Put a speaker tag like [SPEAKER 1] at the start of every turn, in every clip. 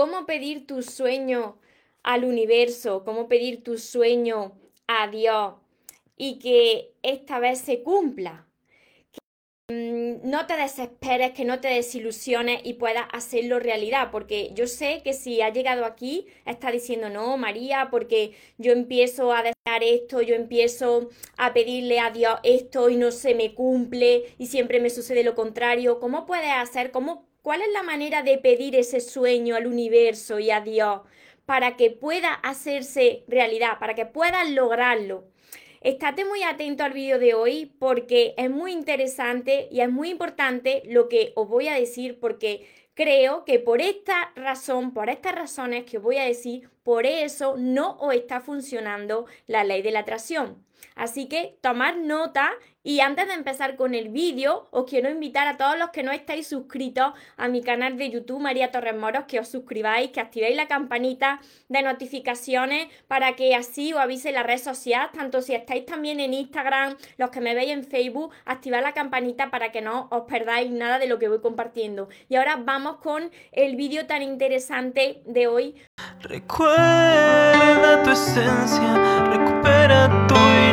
[SPEAKER 1] cómo pedir tu sueño al universo, cómo pedir tu sueño a Dios y que esta vez se cumpla. Mm, no te desesperes, que no te desilusiones y puedas hacerlo realidad, porque yo sé que si ha llegado aquí, está diciendo, no, María, porque yo empiezo a desear esto, yo empiezo a pedirle a Dios esto y no se me cumple y siempre me sucede lo contrario. ¿Cómo puedes hacer? ¿Cómo, ¿Cuál es la manera de pedir ese sueño al universo y a Dios para que pueda hacerse realidad, para que puedas lograrlo? Estate muy atento al vídeo de hoy porque es muy interesante y es muy importante lo que os voy a decir porque creo que por esta razón, por estas razones que os voy a decir, por eso no os está funcionando la ley de la atracción. Así que tomar nota y antes de empezar con el vídeo, os quiero invitar a todos los que no estáis suscritos a mi canal de YouTube María Torres Moros que os suscribáis, que activéis la campanita de notificaciones para que así os avise la red social, tanto si estáis también en Instagram, los que me veis en Facebook, activad la campanita para que no os perdáis nada de lo que voy compartiendo. Y ahora vamos con el vídeo tan interesante de hoy.
[SPEAKER 2] Recuerda tu esencia, recupera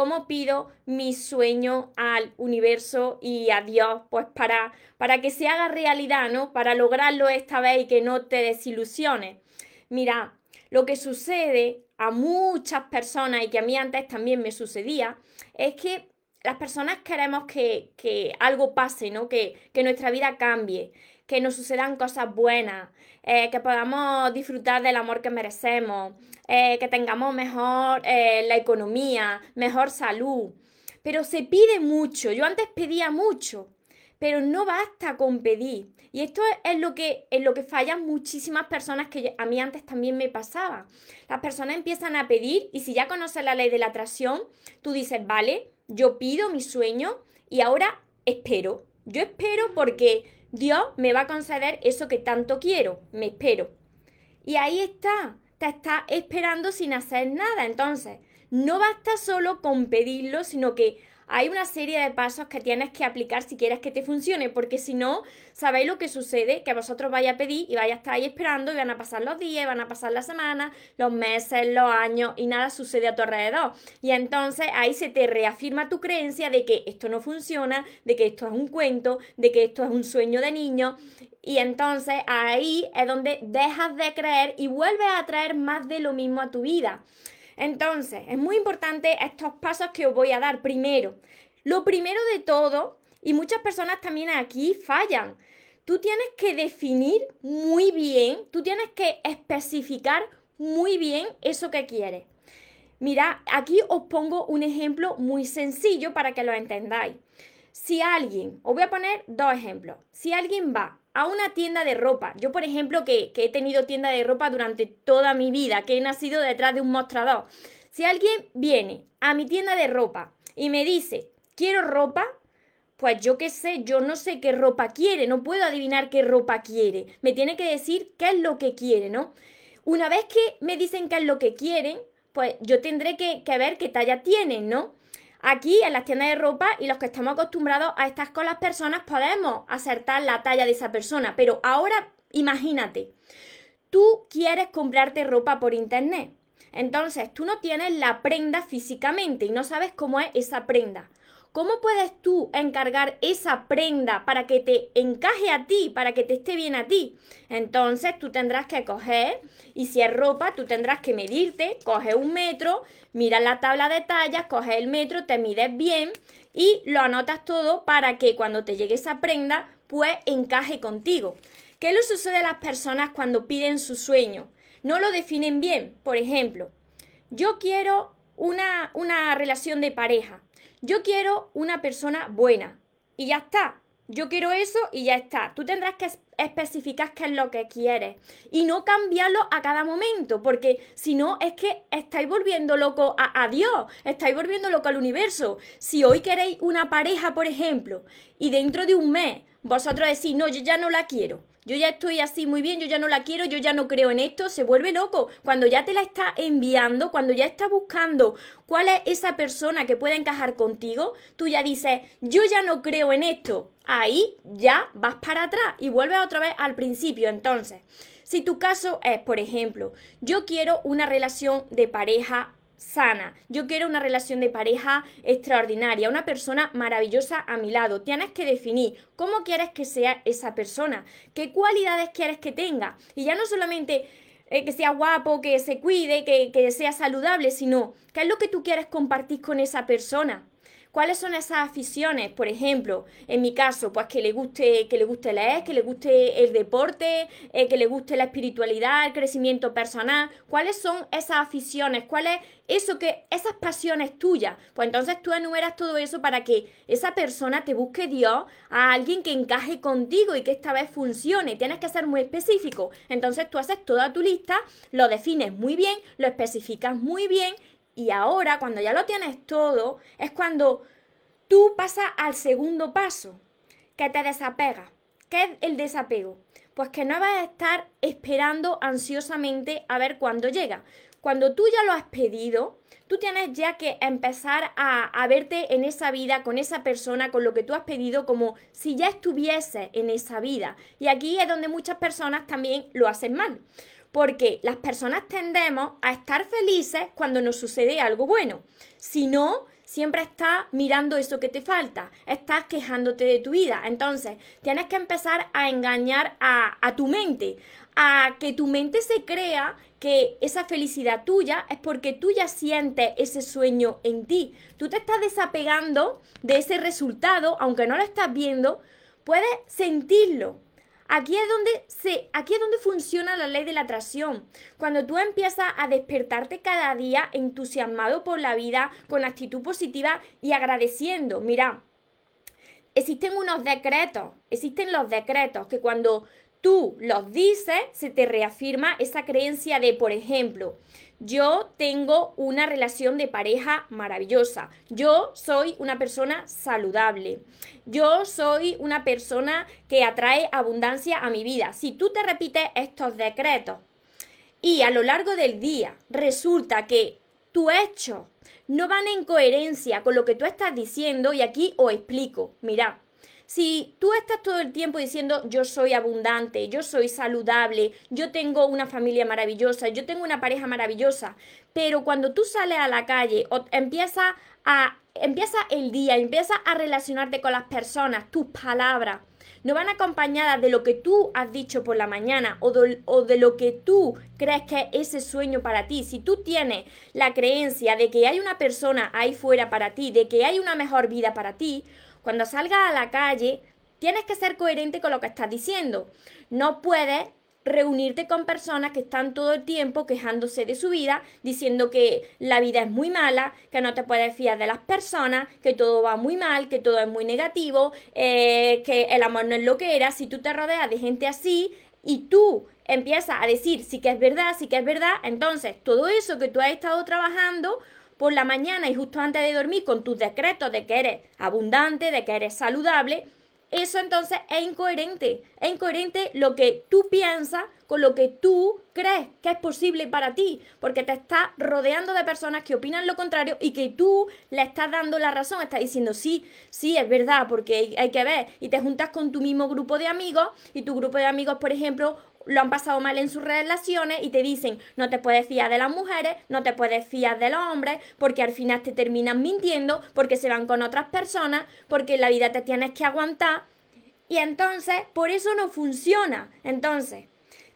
[SPEAKER 1] ¿Cómo pido mi sueño al universo y a Dios? Pues para, para que se haga realidad, ¿no? Para lograrlo esta vez y que no te desilusiones. Mira, lo que sucede a muchas personas y que a mí antes también me sucedía, es que las personas queremos que, que algo pase, ¿no? Que, que nuestra vida cambie, que nos sucedan cosas buenas, eh, que podamos disfrutar del amor que merecemos, eh, que tengamos mejor eh, la economía, mejor salud. Pero se pide mucho. Yo antes pedía mucho, pero no basta con pedir. Y esto es, lo que, es lo que fallan muchísimas personas que a mí antes también me pasaba. Las personas empiezan a pedir y si ya conoces la ley de la atracción, tú dices, vale, yo pido mi sueño y ahora espero. Yo espero porque Dios me va a conceder eso que tanto quiero, me espero. Y ahí está, te está esperando sin hacer nada. Entonces, no basta solo con pedirlo, sino que hay una serie de pasos que tienes que aplicar si quieres que te funcione, porque si no, sabéis lo que sucede, que vosotros vais a pedir y vais a estar ahí esperando y van a pasar los días, van a pasar las semanas, los meses, los años y nada sucede a tu alrededor. Y entonces ahí se te reafirma tu creencia de que esto no funciona, de que esto es un cuento, de que esto es un sueño de niño. Y entonces ahí es donde dejas de creer y vuelves a traer más de lo mismo a tu vida. Entonces, es muy importante estos pasos que os voy a dar primero. Lo primero de todo, y muchas personas también aquí fallan, tú tienes que definir muy bien, tú tienes que especificar muy bien eso que quieres. Mira, aquí os pongo un ejemplo muy sencillo para que lo entendáis. Si alguien, os voy a poner dos ejemplos, si alguien va a una tienda de ropa. Yo, por ejemplo, que, he tenido tienda de ropa durante toda mi vida, que he nacido detrás de un mostrador. Si alguien viene a mi tienda de ropa y me dice, quiero ropa, pues yo qué sé, yo no sé qué ropa quiere, no puedo adivinar qué ropa quiere. Me tiene que decir qué es lo que quiere, ¿no? Una vez que me dicen qué es lo que quieren, pues yo tendré que, que ver qué talla tienen, ¿no? Aquí en las tiendas de ropa y los que estamos acostumbrados a estar con las personas podemos acertar la talla de esa persona. Pero ahora imagínate, tú quieres comprarte ropa por internet. Entonces tú no tienes la prenda físicamente y no sabes cómo es esa prenda. ¿Cómo puedes tú encargar esa prenda para que te encaje a ti, para que te esté bien a ti? Entonces tú tendrás que coger, y si es ropa, tú tendrás que medirte, coge un metro, mira la tabla de tallas, coge el metro, te mides bien y lo anotas todo para que cuando te llegue esa prenda, pues encaje contigo. ¿Qué le sucede a las personas cuando piden su sueño? No lo definen bien. Por ejemplo, yo quiero una, una relación de pareja yo quiero una persona buena. Y ya está. yo quiero eso y ya está. Tú tendrás que especificar qué es lo que quieres y no cambiarlo a cada momento, porque si no es que estáis volviendo loco a, a, Dios, estáis volviendo loco al universo. Si hoy queréis una pareja, por ejemplo, y dentro de un mes vosotros decís, no, yo ya no la quiero, yo ya estoy así muy bien, yo ya no la quiero, yo ya no creo en esto, se vuelve loco. Cuando ya te la está enviando, cuando ya está buscando cuál es esa persona que pueda encajar contigo, tú ya dices, yo ya no creo en esto. Ahí ya vas para atrás y vuelves otra vez al principio. Entonces, si tu caso es, por ejemplo, yo quiero una relación de pareja sana. Yo quiero una relación de pareja extraordinaria, una persona maravillosa a mi lado. Tienes que definir cómo quieres que sea esa persona, qué cualidades quieres que tenga. Y ya no solamente eh, que sea guapo, que se cuide, que, que sea saludable, sino qué es lo que tú quieres compartir con esa persona. ¿Cuáles son esas aficiones? Por ejemplo, en mi caso, pues que le guste, que le guste leer, que le guste el deporte, eh, que le guste la espiritualidad, el crecimiento personal. ¿Cuáles son esas aficiones? ¿Cuál es eso que, esas pasiones tuyas? Pues entonces tú enumeras todo eso para que esa persona te busque Dios a alguien que encaje contigo y que esta vez funcione. Tienes que ser muy específico. Entonces tú haces toda tu lista, lo defines muy bien, lo especificas muy bien y ahora, cuando ya lo tienes todo, es cuando tú pasas al segundo paso, que te desapega. ¿Qué es el desapego? Pues que no vas a estar esperando ansiosamente a ver cuándo llega. Cuando tú ya lo has pedido, tú tienes ya que empezar a, a, verte en esa vida, con esa persona, con lo que tú has pedido, como si ya estuviese en esa vida. Y aquí es donde muchas personas también lo hacen mal porque las personas tendemos a estar felices cuando nos sucede algo bueno. Si no, siempre estás mirando eso que te falta, estás quejándote de tu vida. Entonces, tienes que empezar a engañar a, tu mente, a que tu mente se crea que esa felicidad tuya es porque tú ya sientes ese sueño en ti. Tú te estás desapegando de ese resultado, aunque no lo estás viendo, puedes sentirlo Aquí es donde se, aquí es donde funciona la ley de la atracción. Cuando tú empiezas a despertarte cada día entusiasmado por la vida, con actitud positiva y agradeciendo. Mira, existen unos decretos, existen los decretos que cuando tú los dices, se te reafirma esa creencia de, por ejemplo, yo tengo una relación de pareja maravillosa. Yo soy una persona saludable. Yo soy una persona que atrae abundancia a mi vida. Si tú te repites estos decretos y a lo largo del día resulta que tu hecho no van en coherencia con lo que tú estás diciendo, y aquí os explico. Mira, si tú estás todo el tiempo diciendo yo soy abundante, yo soy saludable, yo tengo una familia maravillosa, yo tengo una pareja maravillosa, pero cuando tú sales a la calle o empieza a empieza el día, empieza a relacionarte con las personas, tus palabras no van acompañadas de lo que tú has dicho por la mañana o de, o de, lo que tú crees que es ese sueño para ti. Si tú tienes la creencia de que hay una persona ahí fuera para ti, de que hay una mejor vida para ti, cuando salgas a la calle, tienes que ser coherente con lo que estás diciendo. No puedes reunirte con personas que están todo el tiempo quejándose de su vida, diciendo que la vida es muy mala, que no te puedes fiar de las personas, que todo va muy mal, que todo es muy negativo, eh, que el amor no es lo que era. Si tú te rodeas de gente así y tú empiezas a decir sí que es verdad, sí que es verdad, entonces todo eso que tú has estado trabajando por la mañana y justo antes de dormir con tus decretos de que eres abundante, de que eres saludable, eso entonces es incoherente. Es incoherente lo que tú piensas con lo que tú crees que es posible para ti, porque te estás rodeando de personas que opinan lo contrario y que tú le estás dando la razón, estás diciendo sí, sí, es verdad, porque hay que ver, y te juntas con tu mismo grupo de amigos y tu grupo de amigos, por ejemplo, lo han pasado mal en sus relaciones y te dicen no te puedes fiar de las mujeres, no te puedes fiar de los hombres, porque al final te terminan mintiendo, porque se van con otras personas, porque en la vida te tienes que aguantar. Y entonces, por eso no funciona. Entonces,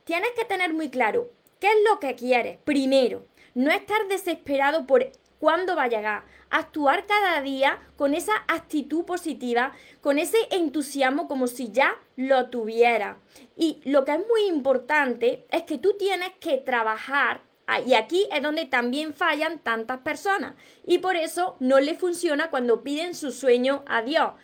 [SPEAKER 1] tienes que tener muy claro qué es lo que quieres. Primero, no estar desesperado por cuándo va a llegar. Actuar cada día con esa actitud positiva, con ese entusiasmo como si ya lo tuviera. Y lo que es muy importante es que tú tienes que trabajar y aquí es donde también fallan tantas personas. Y por eso no le funciona cuando piden su sueño a Dios.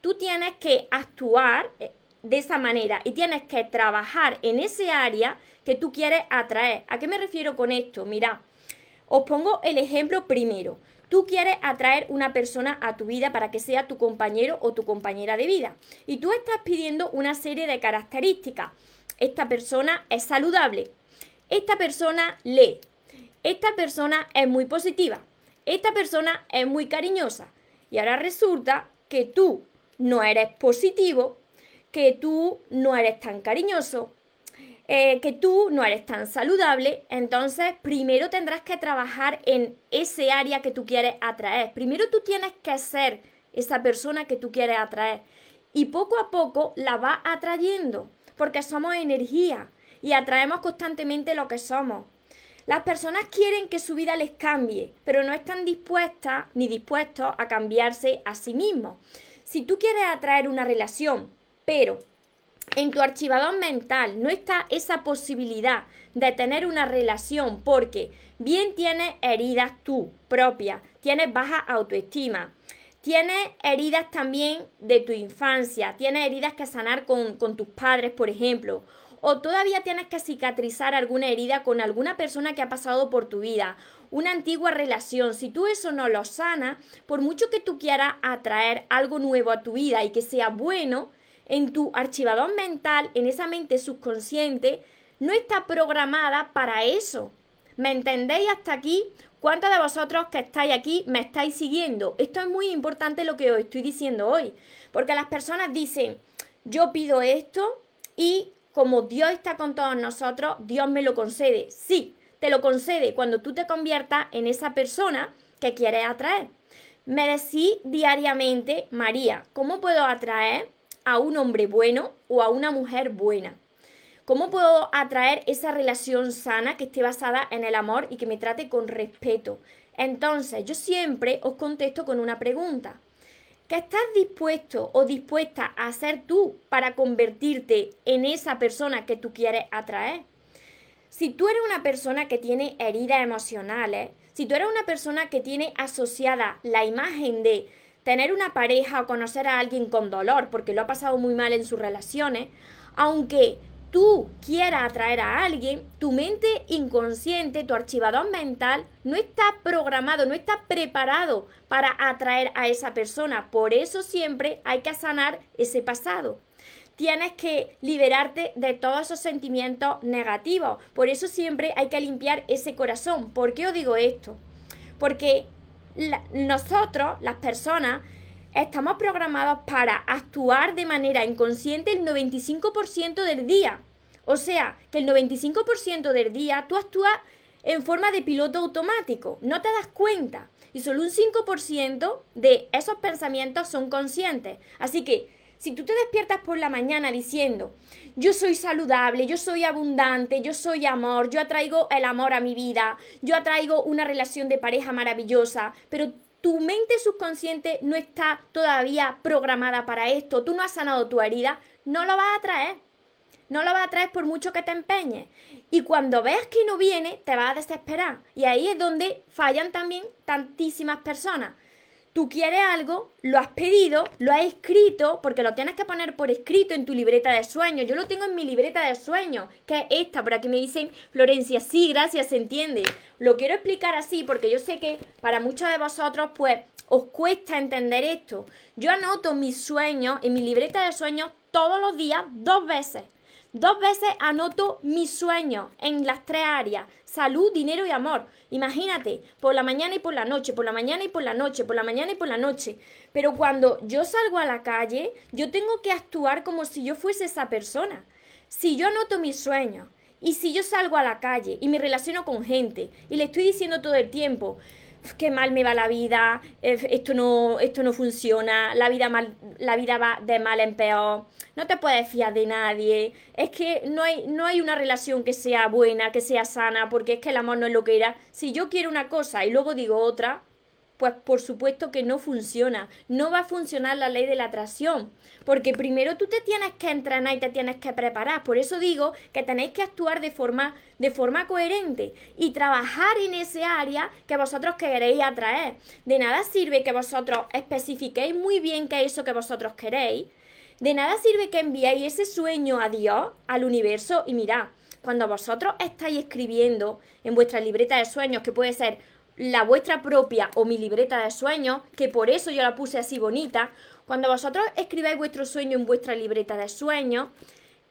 [SPEAKER 1] tú tienes que actuar eh, de esa manera y tienes que trabajar en ese área que tú quieres atraer. ¿A qué me refiero con esto? Mira, os pongo el ejemplo primero. Tú quieres atraer una persona a tu vida para que sea tu compañero o tu compañera de vida. Y tú estás pidiendo una serie de características. Esta persona es saludable. Esta persona lee. Esta persona es muy positiva. Esta persona es muy cariñosa. Y ahora resulta que tú no eres positivo, que tú no eres tan cariñoso, eh, que tú no eres tan saludable, entonces primero tendrás que trabajar en ese área que tú quieres atraer. Primero tú tienes que ser esa persona que tú quieres atraer y poco a poco la vas atrayendo, porque somos energía y atraemos constantemente lo que somos. Las personas quieren que su vida les cambie, pero no están dispuestas ni dispuestos a cambiarse a sí mismos. Si tú quieres atraer una relación, pero en tu archivador mental no está esa posibilidad de tener una relación porque bien tienes heridas tú propias, tienes baja autoestima, tienes heridas también de tu infancia, tienes heridas que sanar con, con tus padres, por ejemplo, o todavía tienes que cicatrizar alguna herida con alguna persona que ha pasado por tu vida, una antigua relación. Si tú eso no lo sanas, por mucho que tú quieras atraer algo nuevo a tu vida y que sea bueno, en tu archivador mental, en esa mente subconsciente, no está programada para eso. ¿Me entendéis hasta aquí? ¿Cuántos de vosotros que estáis aquí me estáis siguiendo? Esto es muy importante lo que os estoy diciendo hoy, porque las personas dicen, yo pido esto y como Dios está con todos nosotros, Dios me lo concede. Sí, te lo concede cuando tú te conviertas en esa persona que quieres atraer. Me decís diariamente, María, ¿cómo puedo atraer a un hombre bueno o a una mujer buena? ¿Cómo puedo atraer esa relación sana que esté basada en el amor y que me trate con respeto? Entonces, yo siempre os contesto con una pregunta. ¿Qué estás dispuesto o dispuesta a hacer tú para convertirte en esa persona que tú quieres atraer? Si tú eres una persona que tiene heridas emocionales, si tú eres una persona que tiene asociada la imagen de tener una pareja o conocer a alguien con dolor porque lo ha pasado muy mal en sus relaciones, aunque tú quieras atraer a alguien, tu mente inconsciente, tu archivador mental, no está programado, no está preparado para atraer a esa persona. Por eso siempre hay que sanar ese pasado. Tienes que liberarte de todos esos sentimientos negativos. Por eso siempre hay que limpiar ese corazón. ¿Por qué os digo esto? Porque nosotros, las personas, estamos programados para actuar de manera inconsciente el 95% del día. O sea, que el 95% del día tú actúas en forma de piloto automático, no te das cuenta. Y solo un 5% de esos pensamientos son conscientes. Así que si tú te despiertas por la mañana diciendo, yo soy saludable, yo soy abundante, yo soy amor, yo atraigo el amor a mi vida, yo atraigo una relación de pareja maravillosa, pero tu mente subconsciente no está todavía programada para esto, tú no has sanado tu herida, no lo vas a traer. No lo vas a traer por mucho que te empeñes. Y cuando veas que no viene, te vas a desesperar. Y ahí es donde fallan también tantísimas personas tú quieres algo, lo has pedido, lo has escrito, porque lo tienes que poner por escrito en tu libreta de sueños. Yo lo tengo en mi libreta de sueños, que es esta, por aquí me dicen, Florencia, sí, gracias, se entiende. Lo quiero explicar así, porque yo sé que para muchos de vosotros, pues, os cuesta entender esto. Yo anoto mis sueños en mi libreta de sueños todos los días, dos veces. Dos veces anoto mis sueños en las tres áreas, salud, dinero y amor. Imagínate, por la mañana y por la noche, por la mañana y por la noche, por la mañana y por la noche. Pero cuando yo salgo a la calle, yo tengo que actuar como si yo fuese esa persona. Si yo anoto mis sueños y si yo salgo a la calle y me relaciono con gente y le estoy diciendo todo el tiempo, qué mal me va la vida, eh, esto no, esto no funciona, la vida, mal, la vida va de mal en peor, no te puedes fiar de nadie, es que no hay, no hay una relación que sea buena, que sea sana, porque es que el amor no es lo que era. Si yo quiero una cosa y luego digo otra, Pues por supuesto que no funciona. No va a funcionar la ley de la atracción. Porque primero tú te tienes que entrenar y te tienes que preparar. Por eso digo que tenéis que actuar de forma, de forma coherente y trabajar en ese área que vosotros queréis atraer. De nada sirve que vosotros especifiquéis muy bien qué es eso que vosotros queréis. De nada sirve que enviéis ese sueño a Dios, al universo, y mirad, cuando vosotros estáis escribiendo en vuestra libreta de sueños, que puede ser la vuestra propia o mi libreta de sueños, que por eso yo la puse así bonita, cuando vosotros escribáis vuestro sueño en vuestra libreta de sueños,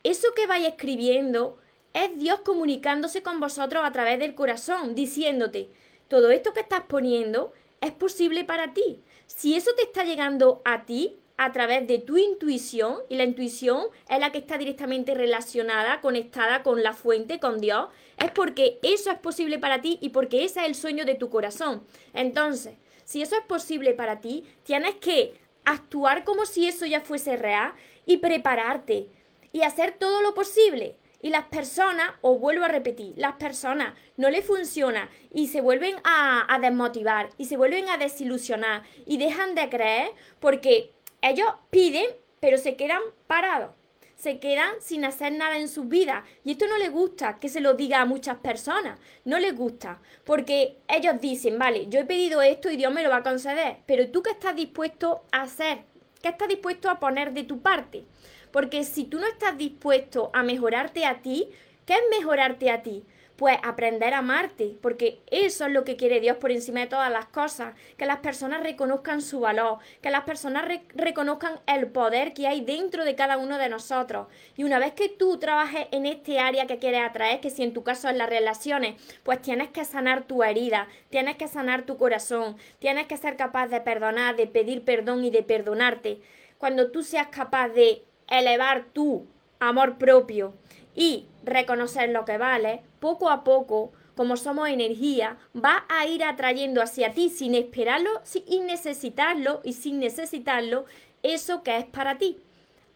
[SPEAKER 1] eso que vais escribiendo es Dios comunicándose con vosotros a través del corazón, diciéndote, todo esto que estás poniendo es posible para ti. Si eso te está llegando a ti, a través de tu intuición, y la intuición es la que está directamente relacionada, conectada con la fuente, con Dios, es porque eso es posible para ti y porque ese es el sueño de tu corazón. Entonces, si eso es posible para ti, tienes que actuar como si eso ya fuese real y prepararte y hacer todo lo posible. Y las personas, os vuelvo a repetir, las personas no les funciona y se vuelven a, a desmotivar y se vuelven a desilusionar y dejan de creer porque ellos piden, pero se quedan parados. Se quedan sin hacer nada en su vida. Y esto no les gusta que se lo diga a muchas personas. No les gusta. Porque ellos dicen, vale, yo he pedido esto y Dios me lo va a conceder. Pero tú qué estás dispuesto a hacer? ¿Qué estás dispuesto a poner de tu parte? Porque si tú no estás dispuesto a mejorarte a ti, ¿qué es mejorarte a ti? Pues aprender a amarte, porque eso es lo que quiere Dios por encima de todas las cosas, que las personas reconozcan su valor, que las personas reconozcan el poder que hay dentro de cada uno de nosotros. Y una vez que tú trabajes en este área que quieres atraer, que si en tu caso es las relaciones, pues tienes que sanar tu herida, tienes que sanar tu corazón, tienes que ser capaz de perdonar, de pedir perdón y de perdonarte. Cuando tú seas capaz de elevar tu amor propio y reconocer lo que vale, poco a poco, como somos energía, va a ir atrayendo hacia ti sin esperarlo, sin necesitarlo y sin necesitarlo eso que es para ti.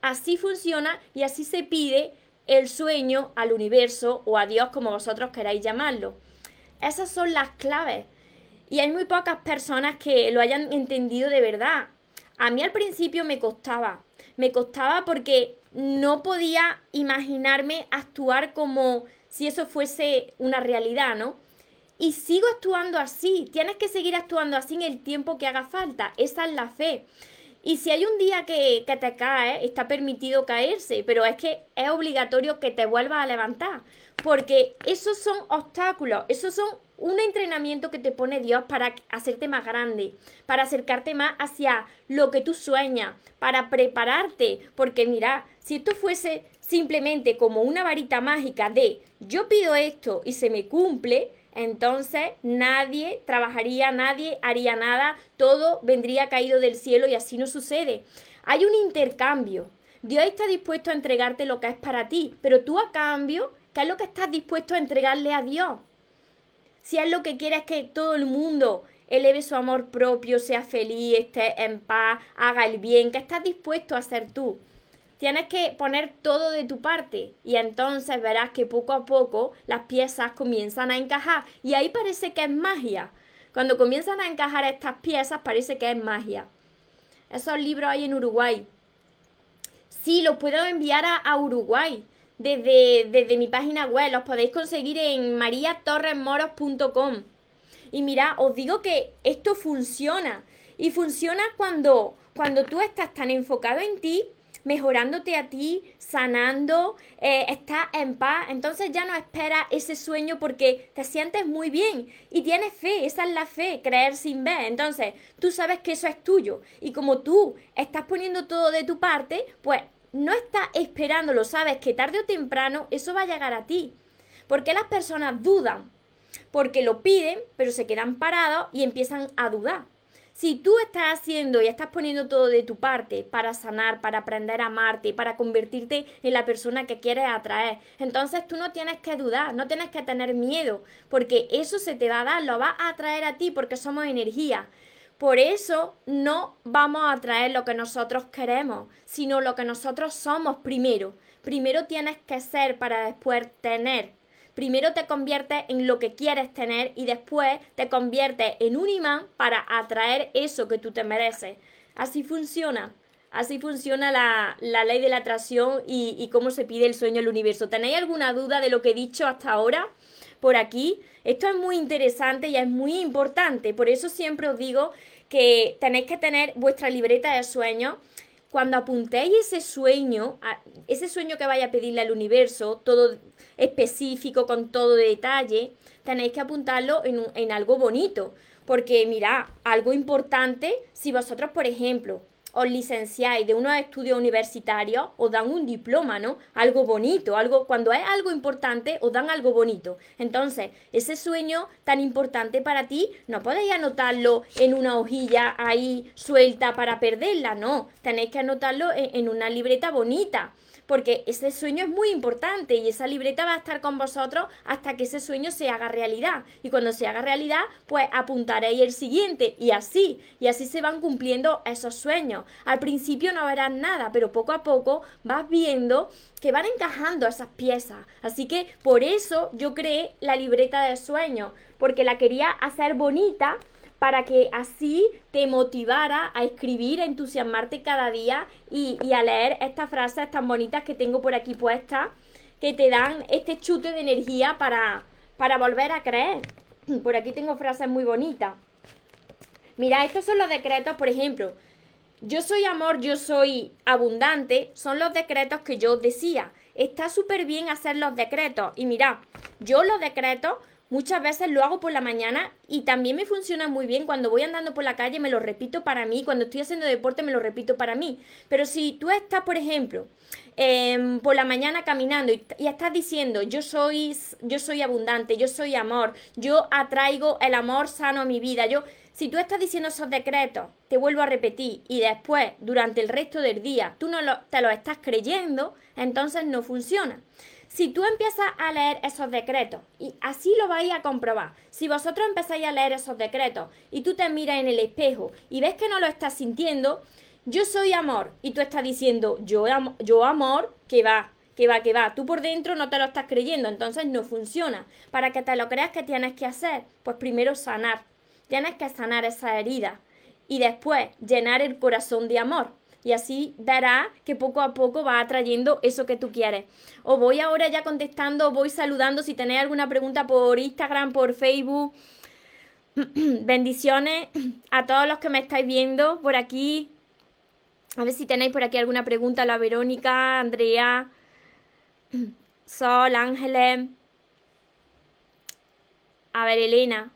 [SPEAKER 1] Así funciona y así se pide el sueño al universo o a Dios como vosotros queráis llamarlo. Esas son las claves. Y hay muy pocas personas que lo hayan entendido de verdad. A mí al principio me costaba. Me costaba porque no podía imaginarme actuar como si eso fuese una realidad, ¿no? Y sigo actuando así, tienes que seguir actuando así en el tiempo que haga falta, esa es la fe. Y si hay un día que, que te cae, está permitido caerse, pero es que es obligatorio que te vuelvas a levantar, porque esos son obstáculos, esos son un entrenamiento que te pone Dios para hacerte más grande, para acercarte más hacia lo que tú sueñas, para prepararte, porque mira, si esto fuese simplemente como una varita mágica de yo pido esto y se me cumple, entonces nadie trabajaría, nadie haría nada, todo vendría caído del cielo y así no sucede. Hay un intercambio. Dios está dispuesto a entregarte lo que es para ti, pero tú a cambio, ¿qué es lo que estás dispuesto a entregarle a Dios? Si es lo que quieres que todo el mundo eleve su amor propio, sea feliz, esté en paz, haga el bien, ¿qué estás dispuesto a hacer tú? Tienes que poner todo de tu parte y entonces verás que poco a poco las piezas comienzan a encajar y ahí parece que es magia. Cuando comienzan a encajar estas piezas parece que es magia. Esos libros hay en Uruguay. Sí, los puedo enviar a, Uruguay desde, desde mi página web. Los podéis conseguir en mariatorresmoros.com. Y mira, os digo que esto funciona. Y funciona cuando, cuando tú estás tan enfocado en ti, mejorándote a ti, sanando, eh, estás en paz. Entonces ya no esperas ese sueño porque te sientes muy bien y tienes fe. Esa es la fe, creer sin ver. Entonces tú sabes que eso es tuyo. Y como tú estás poniendo todo de tu parte, pues no estás esperándolo, sabes que tarde o temprano eso va a llegar a ti. ¿Por qué las personas dudan? Porque lo piden, pero se quedan parados y empiezan a dudar. Si tú estás haciendo y estás poniendo todo de tu parte para sanar, para aprender a amarte, para convertirte en la persona que quieres atraer, entonces tú no tienes que dudar, no tienes que tener miedo, porque eso se te va a dar, lo va a atraer a ti porque somos energía. Por eso no vamos a atraer lo que nosotros queremos, sino lo que nosotros somos primero. Primero tienes que ser para después tener. Primero te conviertes en lo que quieres tener y después te conviertes en un imán para atraer eso que tú te mereces. Así funciona. Así funciona la, ley de la atracción y, y cómo se pide el sueño al universo. ¿Tenéis alguna duda de lo que he dicho hasta ahora? Por aquí. Esto es muy interesante y es muy importante. Por eso siempre os digo que tenéis que tener vuestra libreta de sueños cuando apuntéis ese sueño, ese sueño que vaya a pedirle al universo, todo específico, con todo detalle, tenéis que apuntarlo en, en algo bonito. Porque mira, algo importante, si vosotros, por ejemplo, os licenciáis de unos estudios universitarios, os dan un diploma, ¿no? Algo bonito, algo, cuando es algo importante, os dan algo bonito. Entonces, ese sueño tan importante para ti, no podéis anotarlo en una hojilla ahí suelta para perderla, no. Tenéis que anotarlo en una libreta bonita porque ese sueño es muy importante y esa libreta va a estar con vosotros hasta que ese sueño se haga realidad. Y cuando se haga realidad, pues apuntaréis el siguiente y así, y así se van cumpliendo esos sueños. Al principio no verás nada, pero poco a poco vas viendo que van encajando esas piezas. Así que por eso yo creé la libreta de sueños, porque la quería hacer bonita para que así te motivara a escribir, a entusiasmarte cada día y, a leer estas frases tan bonitas que tengo por aquí puestas, que te dan este chute de energía para, para volver a creer. Por aquí tengo frases muy bonitas. Mira, estos son los decretos, por ejemplo, yo soy amor, yo soy abundante, son los decretos que yo decía. Está súper bien hacer los decretos. Y mira, yo los decretos Muchas veces lo hago por la mañana y también me funciona muy bien cuando voy andando por la calle, me lo repito para mí, cuando estoy haciendo deporte me lo repito para mí. Pero si tú estás, por ejemplo, em, por la mañana caminando y, estás diciendo, yo soy, yo soy abundante, yo soy amor, yo atraigo el amor sano a mi vida, yo... Si tú estás diciendo esos decretos, te vuelvo a repetir, y después, durante el resto del día, tú no te lo estás creyendo, entonces no funciona. Si tú empiezas a leer esos decretos, y así lo vais a comprobar, si vosotros empezáis a leer esos decretos y tú te miras en el espejo y ves que no lo estás sintiendo, yo soy amor, y tú estás diciendo, yo, yo amor, que va, que va, que va. Tú por dentro no te lo estás creyendo, entonces no funciona. Para que te lo creas, ¿qué tienes que hacer? Pues primero sanar. Tienes que sanar esa herida y después llenar el corazón de amor y así dará que poco a poco va atrayendo eso que tú quieres. Os voy ahora ya contestando, voy saludando si tenéis alguna pregunta por Instagram, por Facebook. Bendiciones a todos los que me estáis viendo por aquí. A ver si tenéis por aquí alguna pregunta. La Verónica, Andrea, Sol, Ángeles. A ver, Elena.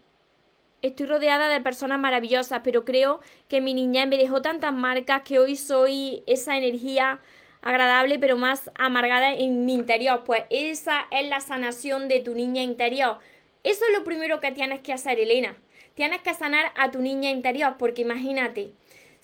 [SPEAKER 1] Estoy rodeada de personas maravillosas, pero creo que mi niña me dejó tantas marcas que hoy soy esa energía agradable pero más amargada en mi interior. Pues esa es la sanación de tu niña interior. Eso es lo primero que tienes que hacer, Elena. Tienes que sanar a tu niña interior, porque imagínate,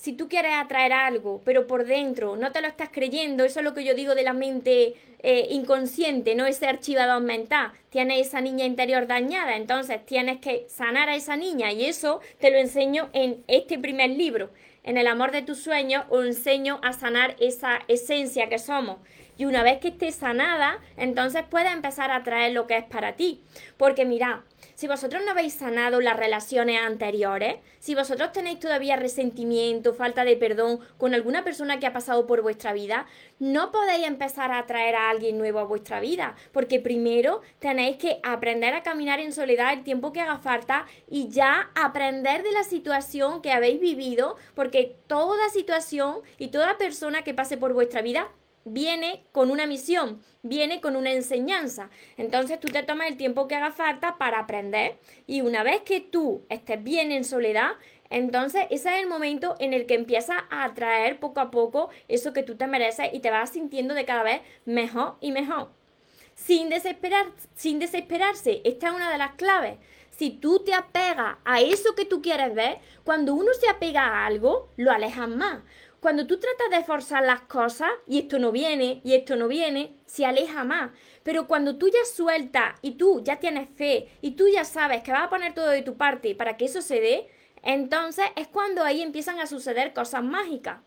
[SPEAKER 1] si tú quieres atraer algo, pero por dentro no te lo estás creyendo, eso es lo que yo digo de la mente eh, inconsciente, no ese archivador mental, tienes esa niña interior dañada, entonces tienes que sanar a esa niña y eso te lo enseño en este primer libro. En el amor de tus sueños os enseño a sanar esa esencia que somos. Y una vez que esté sanada, entonces puedes empezar a traer lo que es para ti. Porque mira, si vosotros no habéis sanado las relaciones anteriores, si vosotros tenéis todavía resentimiento, falta de perdón con alguna persona que ha pasado por vuestra vida, no podéis empezar a atraer a alguien nuevo a vuestra vida, porque primero tenéis que aprender a caminar en soledad el tiempo que haga falta y ya aprender de la situación que habéis vivido, porque toda situación y toda persona que pase por vuestra vida viene con una misión, viene con una enseñanza. Entonces tú te tomas el tiempo que haga falta para aprender y una vez que tú estés bien en soledad, entonces ese es el momento en el que empiezas a atraer poco a poco eso que tú te mereces y te vas sintiendo de cada vez mejor y mejor. Sin desesperar, sin desesperarse, esta es una de las claves. Si tú te apegas a eso que tú quieres ver, cuando uno se apega a algo, lo alejas más cuando tú tratas de forzar las cosas y esto no viene y esto no viene, se aleja más. Pero cuando tú ya sueltas y tú ya tienes fe y tú ya sabes que vas a poner todo de tu parte para que eso se dé, entonces es cuando ahí empiezan a suceder cosas mágicas.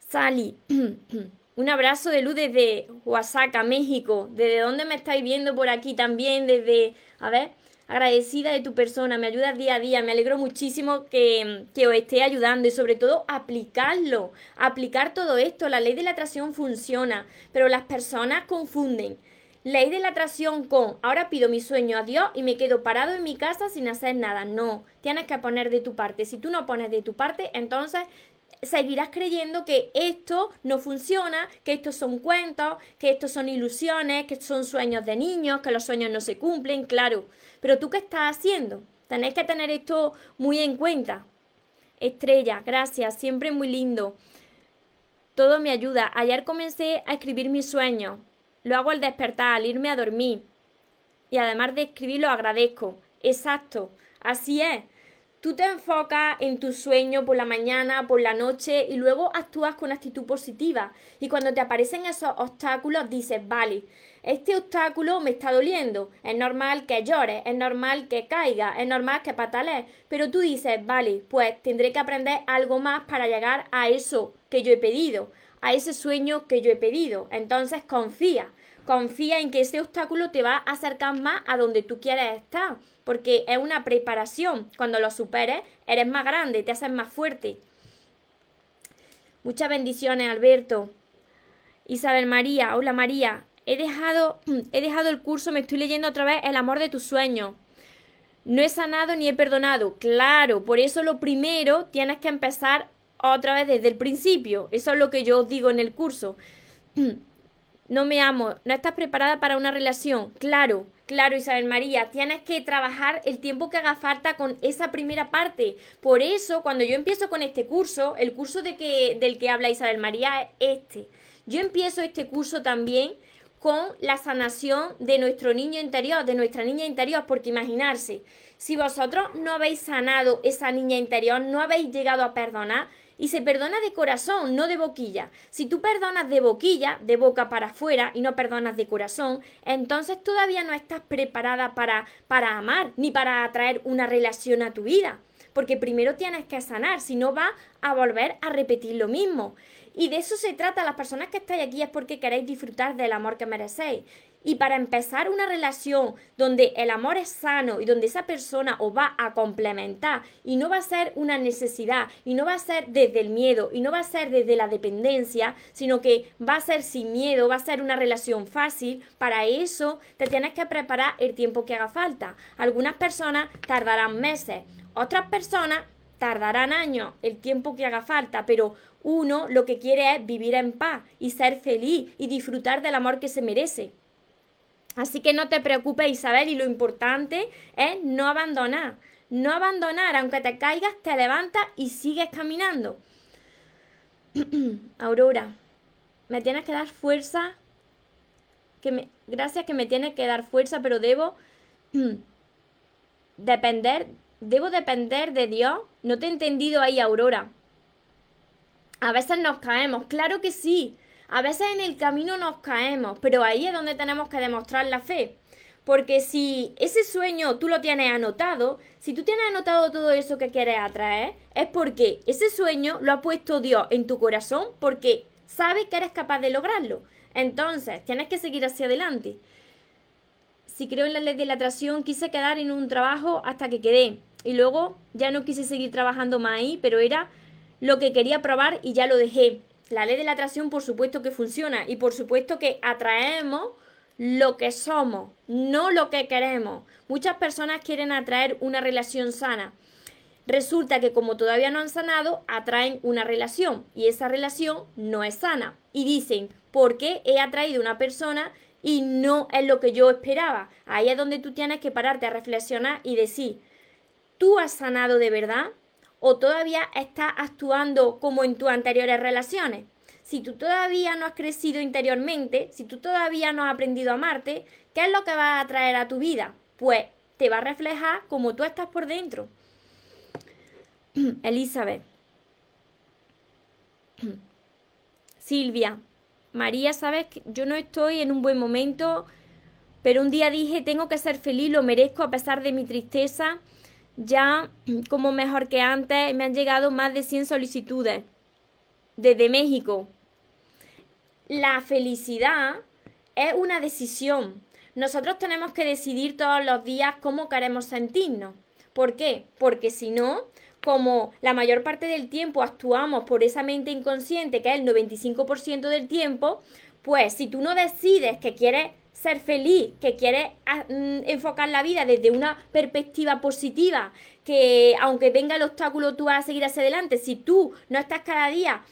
[SPEAKER 1] Sally, Un abrazo de luz desde Oaxaca, México. ¿Desde dónde me estáis viendo por aquí también? Desde, a ver, agradecida de tu persona, me ayudas día a día, me alegro muchísimo que, que, os esté ayudando y sobre todo aplicarlo, aplicar todo esto. La ley de la atracción funciona, pero las personas confunden. Ley de la atracción con ahora pido mi sueño a Dios y me quedo parado en mi casa sin hacer nada. No, tienes que poner de tu parte. Si tú no pones de tu parte, entonces seguirás creyendo que esto no funciona, que estos son cuentos, que estos son ilusiones, que son sueños de niños, que los sueños no se cumplen, claro. Pero tú qué estás haciendo? Tenéis que tener esto muy en cuenta. Estrella, gracias, siempre muy lindo. Todo me ayuda. Ayer comencé a escribir mis sueños. Lo hago al despertar, al irme a dormir. Y además de escribir, lo agradezco. Exacto, así es. Tú te enfocas en tu sueño por la mañana, por la noche y luego actúas con actitud positiva. Y cuando te aparecen esos obstáculos dices, vale, este obstáculo me está doliendo. Es normal que llores, es normal que caiga, es normal que patales. Pero tú dices, vale, pues tendré que aprender algo más para llegar a eso que yo he pedido, a ese sueño que yo he pedido. Entonces confía, confía en que ese obstáculo te va a acercar más a donde tú quieres estar porque es una preparación. Cuando lo superes, eres más grande, te haces más fuerte. Muchas bendiciones, Alberto. Isabel María, hola María. He dejado, he dejado el curso, me estoy leyendo otra vez El amor de tus sueños. No he sanado ni he perdonado. Claro, por eso lo primero tienes que empezar otra vez desde el principio. Eso es lo que yo os digo en el curso. No me amo, no estás preparada para una relación. Claro, Claro, Isabel María, tienes que trabajar el tiempo que haga falta con esa primera parte. Por eso, cuando yo empiezo con este curso, el curso de que, del que habla Isabel María es este. Yo empiezo este curso también con la sanación de nuestro niño interior, de nuestra niña interior, porque imaginarse, si vosotros no habéis sanado esa niña interior, no habéis llegado a perdonar, y se perdona de corazón, no de boquilla. Si tú perdonas de boquilla, de boca para afuera, y no perdonas de corazón, entonces todavía no estás preparada para, para amar, ni para atraer una relación a tu vida. Porque primero tienes que sanar, si no va a volver a repetir lo mismo. Y de eso se trata, las personas que estáis aquí es porque queréis disfrutar del amor que merecéis. Y para empezar una relación donde el amor es sano y donde esa persona os va a complementar y no va a ser una necesidad y no va a ser desde el miedo y no va a ser desde la dependencia, sino que va a ser sin miedo, va a ser una relación fácil, para eso te tienes que preparar el tiempo que haga falta. Algunas personas tardarán meses, otras personas tardarán años, el tiempo que haga falta, pero uno lo que quiere es vivir en paz y ser feliz y disfrutar del amor que se merece. Así que no te preocupes, Isabel, y lo importante es no abandonar. No abandonar, aunque te caigas, te levantas y sigues caminando. Aurora, me tienes que dar fuerza. Gracias que me tienes que dar fuerza, pero debo depender, debo depender de Dios. No te he entendido ahí, Aurora. A veces nos caemos, claro que sí. A veces en el camino nos caemos, pero ahí es donde tenemos que demostrar la fe. Porque si ese sueño tú lo tienes anotado, si tú tienes anotado todo eso que quieres atraer, es porque ese sueño lo ha puesto Dios en tu corazón porque sabe que eres capaz de lograrlo. Entonces, tienes que seguir hacia adelante. Si creo en la ley de la atracción, quise quedar en un trabajo hasta que quedé. Y luego ya no quise seguir trabajando más ahí, pero era lo que quería probar y ya lo dejé. La ley de la atracción por supuesto que funciona y por supuesto que atraemos lo que somos, no lo que queremos. Muchas personas quieren atraer una relación sana. Resulta que como todavía no han sanado, atraen una relación y esa relación no es sana. Y dicen, ¿por qué he atraído una persona y no es lo que yo esperaba? Ahí es donde tú tienes que pararte a reflexionar y decir, ¿tú has sanado de verdad? O todavía estás actuando como en tus anteriores relaciones. Si tú todavía no has crecido interiormente, si tú todavía no has aprendido a amarte, ¿qué es lo que va a traer a tu vida? Pues te va a reflejar como tú estás por dentro. Elizabeth. Silvia. María, sabes que yo no estoy en un buen momento, pero un día dije, tengo que ser feliz, lo merezco a pesar de mi tristeza ya como mejor que antes me han llegado más de 100 solicitudes desde México. la felicidad es una decisión. Nosotros tenemos que decidir todos los días cómo queremos sentirnos. ¿Por qué? Porque si no, como la mayor parte del tiempo actuamos por esa mente inconsciente, que es el 95% del tiempo, pues si tú no decides que quieres ser feliz, que quieres ah, mm, enfocar la vida desde una perspectiva positiva, que aunque venga el obstáculo tú vas a seguir hacia adelante, si tú no estás cada día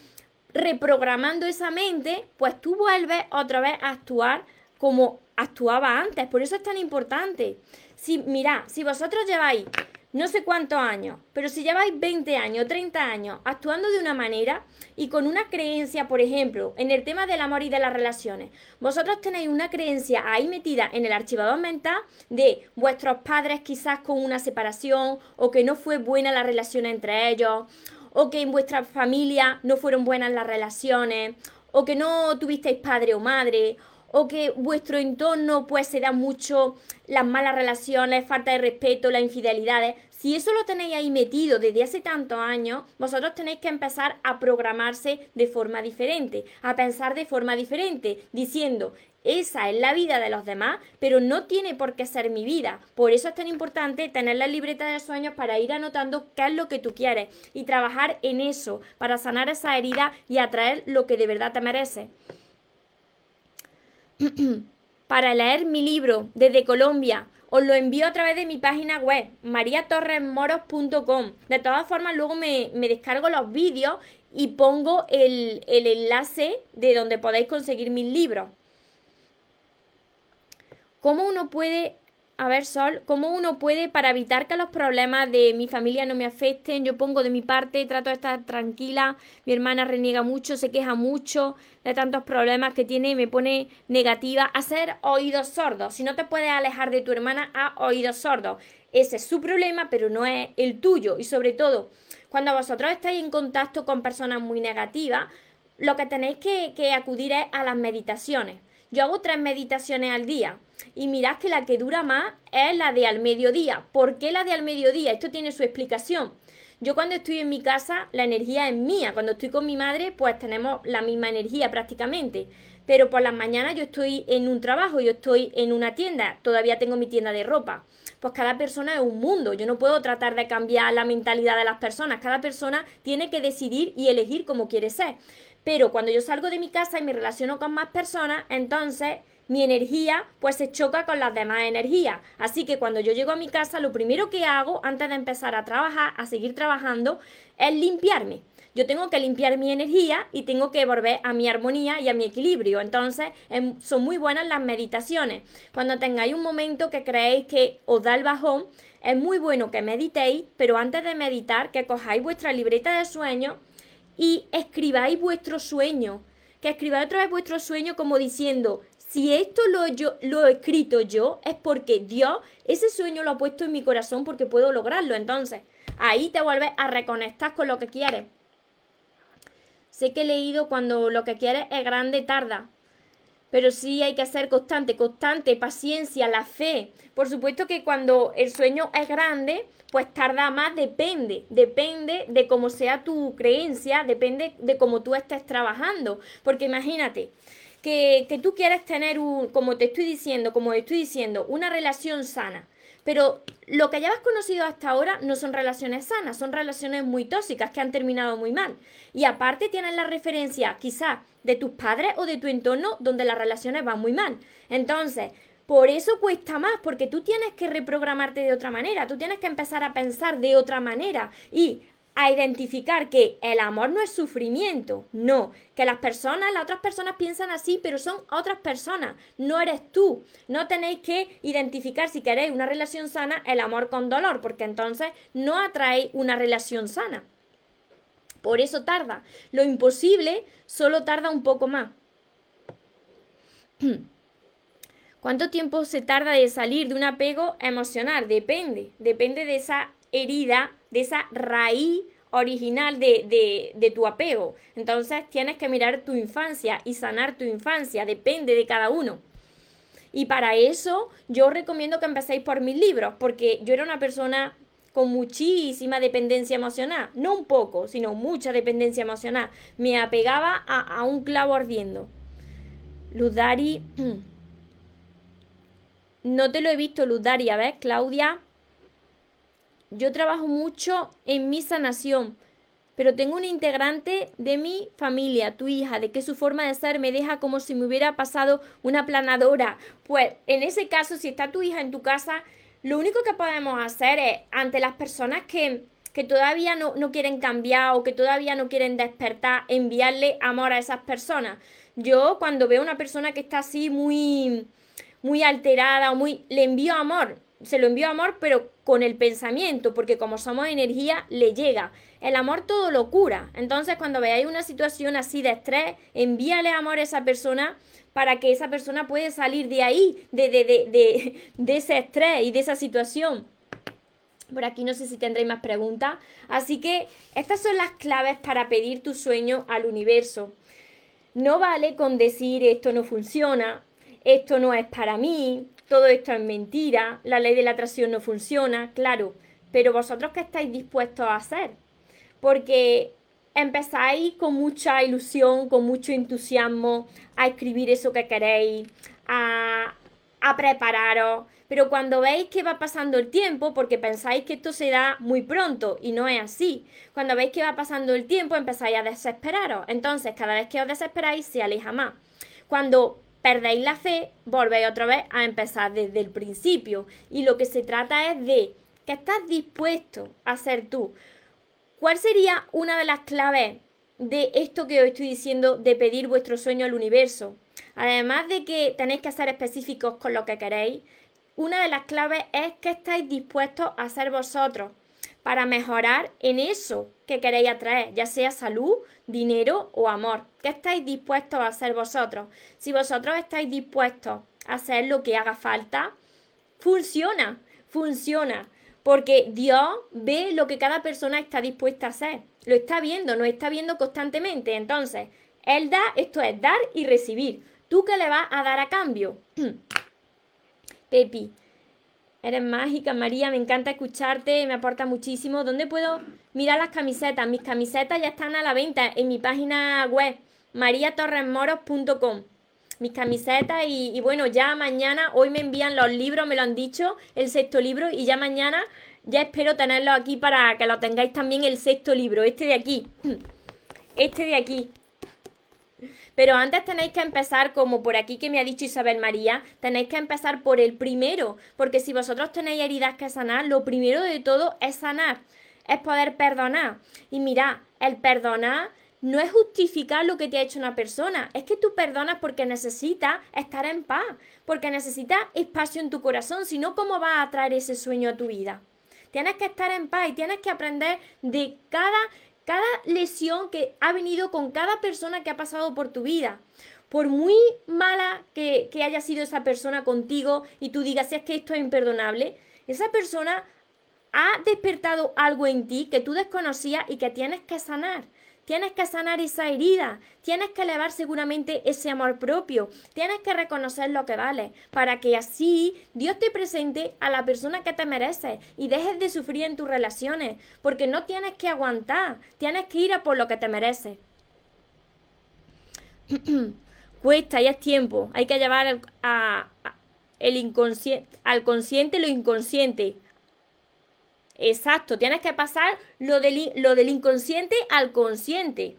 [SPEAKER 1] reprogramando esa mente, pues tú vuelves otra vez a actuar como actuaba antes. Por eso es tan importante. Si, mirad, si vosotros lleváis no sé cuántos años, pero si lleváis 20 años, 30 años actuando de una manera y con una creencia, por ejemplo, en el tema del amor y de las relaciones, vosotros tenéis una creencia ahí metida en el archivador mental de vuestros padres quizás con una separación o que no fue buena la relación entre ellos o que en vuestra familia no fueron buenas las relaciones o que no tuvisteis padre o madre o que vuestro entorno pues se da mucho las malas relaciones, falta de respeto, las infidelidades. Si eso lo tenéis ahí metido desde hace tantos años, vosotros tenéis que empezar a programarse de forma diferente, a pensar de forma diferente, diciendo, esa es la vida de los demás, pero no tiene por qué ser mi vida. Por eso es tan importante tener la libreta de sueños para ir anotando qué es lo que tú quieres y trabajar en eso, para sanar esa herida y atraer lo que de verdad te mereces. para leer mi libro desde Colombia. Os lo envío a través de mi página web, mariatorresmoros.com. De todas formas, luego me, descargo los vídeos y pongo el, el enlace de donde podéis conseguir mis libros. ¿Cómo uno puede a ver, Sol, ¿cómo uno puede, para evitar que los problemas de mi familia no me afecten, yo pongo de mi parte, trato de estar tranquila, mi hermana reniega mucho, se queja mucho de tantos problemas que tiene y me pone negativa, hacer oídos sordos. Si no te puedes alejar de tu hermana, a oídos sordos. Ese es su problema, pero no es el tuyo. Y sobre todo, cuando vosotros estáis en contacto con personas muy negativas, lo que tenéis que, que acudir es a las meditaciones. Yo hago tres meditaciones al día y mirad que la que dura más es la de al mediodía. ¿Por qué la de al mediodía? Esto tiene su explicación. Yo cuando estoy en mi casa, la energía es mía. Cuando estoy con mi madre, pues tenemos la misma energía prácticamente. Pero por las mañanas yo estoy en un trabajo, yo estoy en una tienda, todavía tengo mi tienda de ropa. Pues cada persona es un mundo. Yo no puedo tratar de cambiar la mentalidad de las personas. Cada persona tiene que decidir y elegir cómo quiere ser. Pero cuando yo salgo de mi casa y me relaciono con más personas, entonces mi energía pues se choca con las demás energías. Así que cuando yo llego a mi casa, lo primero que hago antes de empezar a trabajar, a seguir trabajando, es limpiarme. Yo tengo que limpiar mi energía y tengo que volver a mi armonía y a mi equilibrio. Entonces, em, son muy buenas las meditaciones. Cuando tengáis un momento que creéis que os da el bajón, es muy bueno que meditéis, pero antes de meditar, que cojáis vuestra libreta de sueños y escribáis vuestro sueño. Que escribáis otra vez vuestro sueño como diciendo, si esto lo, yo, lo he escrito yo, es porque Dios ese sueño lo ha puesto en mi corazón porque puedo lograrlo. Entonces, ahí te vuelves a reconectar con lo que quieres. Sé que he leído cuando lo que quieres es grande, tarda. Pero sí hay que ser constante, constante, paciencia, la fe. Por supuesto que cuando el sueño es grande, pues tarda más, depende. Depende de cómo sea tu creencia, depende de cómo tú estés trabajando. Porque imagínate, que, tú quieres tener un, como te estoy diciendo, como estoy diciendo, una relación sana. Pero lo que hayas conocido hasta ahora no son relaciones sanas, son relaciones muy tóxicas que han terminado muy mal. Y aparte tienes la referencia quizás de tus padres o de tu entorno donde las relaciones van muy mal. Entonces, por eso cuesta más, porque tú tienes que reprogramarte de otra manera, tú tienes que empezar a pensar de otra manera. Y a identificar que el amor no es sufrimiento, no, que las personas, las otras personas piensan así, pero son otras personas, no eres tú. No tenéis que identificar si queréis una relación sana el amor con dolor, porque entonces no atraéis una relación sana. Por eso tarda. Lo imposible solo tarda un poco más. ¿Cuánto tiempo se tarda de salir de un apego emocional? Depende, depende de esa herida, de esa raíz original de, de, tu apego. Entonces tienes que mirar tu infancia y sanar tu infancia, depende de cada uno. Y para eso yo recomiendo que empecéis por mis libros, porque yo era una persona con muchísima dependencia emocional, no un poco, sino mucha dependencia emocional. Me apegaba a, a un clavo ardiendo. Ludari. No te lo he visto, Ludari. A ver, Claudia. Yo trabajo mucho en mi sanación, pero tengo un integrante de mi familia, tu hija, de que su forma de ser me deja como si me hubiera pasado una planadora. Pues en ese caso, si está tu hija en tu casa, lo único que podemos hacer es, ante las personas que, que todavía no, no quieren cambiar o que todavía no quieren despertar, enviarle amor a esas personas. Yo cuando veo una persona que está así muy, muy alterada o muy, le envío amor, se lo envío amor, pero con el pensamiento, porque como somos energía, le llega. El amor todo lo cura. Entonces, cuando veáis una situación así de estrés, envíale amor a esa persona para que esa persona pueda salir de ahí, de, de, de, de, de ese estrés y de esa situación. Por aquí no sé si tendréis más preguntas. Así que estas son las claves para pedir tu sueño al universo. No vale con decir esto no funciona, esto no es para mí, todo esto es mentira, la ley de la atracción no funciona, claro, pero vosotros qué estáis dispuestos a hacer? Porque empezáis con mucha ilusión, con mucho entusiasmo a escribir eso que queréis, a, a prepararos, pero cuando veis que va pasando el tiempo, porque pensáis que esto se da muy pronto y no es así, cuando veis que va pasando el tiempo empezáis a desesperaros, entonces cada vez que os desesperáis se aleja más. Cuando perdéis la fe, volvéis otra vez a empezar desde el principio. Y lo que se trata es de que estás dispuesto a ser tú. ¿Cuál sería una de las claves de esto que os estoy diciendo de pedir vuestro sueño al universo? Además de que tenéis que ser específicos con lo que queréis, una de las claves es que estáis dispuestos a ser vosotros para mejorar en eso que queréis atraer, ya sea salud, dinero o amor. ¿Qué estáis dispuestos a hacer vosotros? Si vosotros estáis dispuestos a hacer lo que haga falta, funciona, funciona. Porque Dios ve lo que cada persona está dispuesta a hacer. Lo está viendo, nos está viendo constantemente. Entonces, Él da, esto es dar y recibir. ¿Tú qué le vas a dar a cambio? Pepi, Eres mágica, María, me encanta escucharte, me aporta muchísimo. ¿Dónde puedo mirar las camisetas? Mis camisetas ya están a la venta en mi página web, mariatorresmoros.com. Mis camisetas y, y, bueno, ya mañana, hoy me envían los libros, me lo han dicho, el sexto libro, y ya mañana ya espero tenerlo aquí para que lo tengáis también el sexto libro, este de aquí. Este de aquí. Pero antes tenéis que empezar, como por aquí que me ha dicho Isabel María, tenéis que empezar por el primero, porque si vosotros tenéis heridas que sanar, lo primero de todo es sanar, es poder perdonar. Y mira, el perdonar no es justificar lo que te ha hecho una persona, es que tú perdonas porque necesitas estar en paz, porque necesitas espacio en tu corazón, si no, ¿cómo vas a traer ese sueño a tu vida? Tienes que estar en paz y tienes que aprender de cada cada lesión que ha venido con cada persona que ha pasado por tu vida. Por muy mala que, haya sido esa persona contigo y tú digas, es que esto es imperdonable, esa persona ha despertado algo en ti que tú desconocías y que tienes que sanar. Tienes que sanar esa herida, tienes que elevar seguramente ese amor propio, tienes que reconocer lo que vale, para que así Dios te presente a la persona que te merece y dejes de sufrir en tus relaciones, porque no tienes que aguantar, tienes que ir a por lo que te mereces. Cuesta, ya es tiempo, hay que llevar a, inconsciente, al consciente lo inconsciente, Exacto, tienes que pasar lo del, lo del inconsciente al consciente.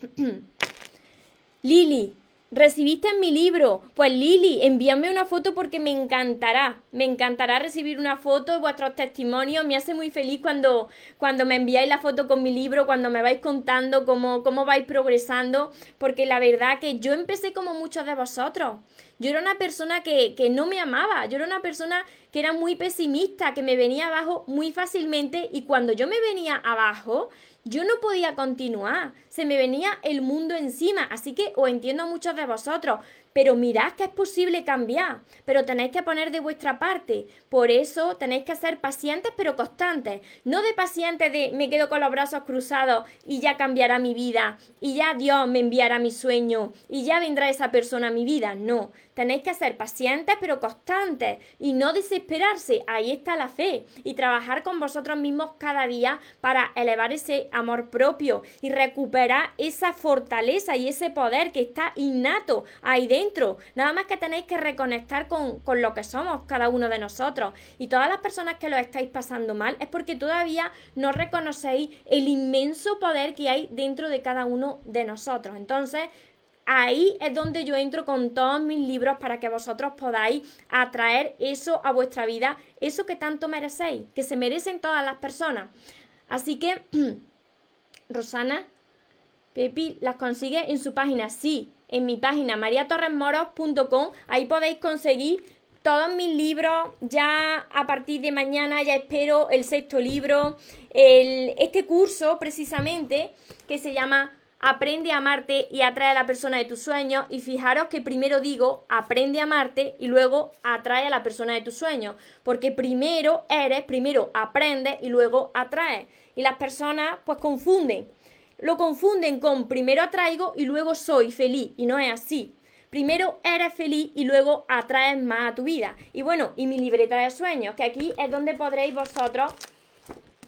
[SPEAKER 1] Lili, recibiste mi libro. Pues Lili, envíame una foto porque me encantará. Me encantará recibir una foto vuestros testimonios. Me hace muy feliz cuando, cuando me enviáis la foto con mi libro, cuando me vais contando cómo, cómo vais progresando. Porque la verdad que yo empecé como muchos de vosotros. Yo era una persona que, que no me amaba. Yo era una persona que era muy pesimista, que me venía abajo muy fácilmente y cuando yo me venía abajo, yo no podía continuar, se me venía el mundo encima, así que os entiendo a muchos de vosotros, pero mirad que es posible cambiar, pero tenéis que poner de vuestra parte. Por eso tenéis que ser pacientes pero constantes, no de pacientes de me quedo con los brazos cruzados y ya cambiará mi vida, y ya Dios me enviará mi sueño, y ya vendrá esa persona a mi vida. No, tenéis que ser pacientes pero constantes y no desesperarse. Ahí está la fe y trabajar con vosotros mismos cada día para elevar ese amor propio y recuperar esa fortaleza y ese poder que está innato ahí dentro. Nada más que tenéis que reconectar con, con lo que somos cada uno de nosotros. Y todas las personas que lo estáis pasando mal es porque todavía no reconocéis el inmenso poder que hay dentro de cada uno de nosotros. Entonces, ahí es donde yo entro con todos mis libros para que vosotros podáis atraer eso a vuestra vida, eso que tanto merecéis, que se merecen todas las personas. Así que, Rosana, Pepi las consigue en su página, sí, en mi página mariatorresmoros.com, ahí podéis conseguir todos mis libros, ya a partir de mañana ya espero el sexto libro, este curso precisamente que se llama aprende a amarte y atrae a la persona de tus sueños. Y fijaros que primero digo aprende a amarte y luego atrae a la persona de tus sueños. Porque primero eres, primero aprendes y luego atraes. Y las personas pues confunden. Lo confunden con primero atraigo y luego soy feliz. Y no es así. Primero eres feliz y luego atraes más a tu vida. Y bueno, y mi libreta de sueños, que aquí es donde podréis vosotros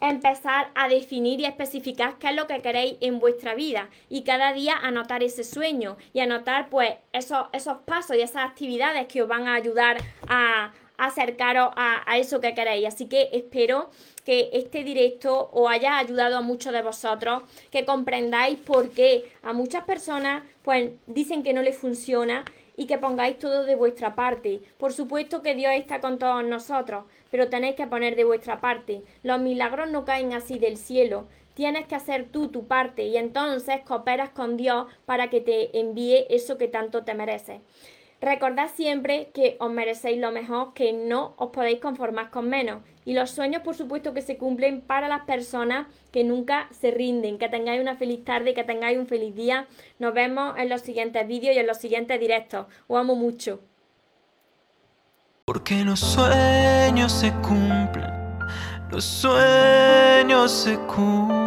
[SPEAKER 1] empezar a definir y a especificar qué es lo que queréis en vuestra vida y cada día anotar ese sueño y anotar pues esos, esos pasos y esas actividades que os van a ayudar a, acercaros a, a, eso que queréis. Así que espero que este directo os haya ayudado a muchos de vosotros, que comprendáis por qué a muchas personas pues dicen que no les funciona y que pongáis todo de vuestra parte. Por supuesto que Dios está con todos nosotros, pero tenéis que poner de vuestra parte. Los milagros no caen así del cielo. Tienes que hacer tú tu parte y entonces cooperas con Dios para que te envíe eso que tanto te mereces. Recordad siempre que os merecéis lo mejor, que no os podéis conformar con menos. Y los sueños, por supuesto, que se cumplen para las personas que nunca se rinden. Que tengáis una feliz tarde, que tengáis un feliz día. Nos vemos en los siguientes vídeos y en los siguientes directos. Os amo mucho.
[SPEAKER 2] Porque los sueños se cumplen, los sueños se cumplen.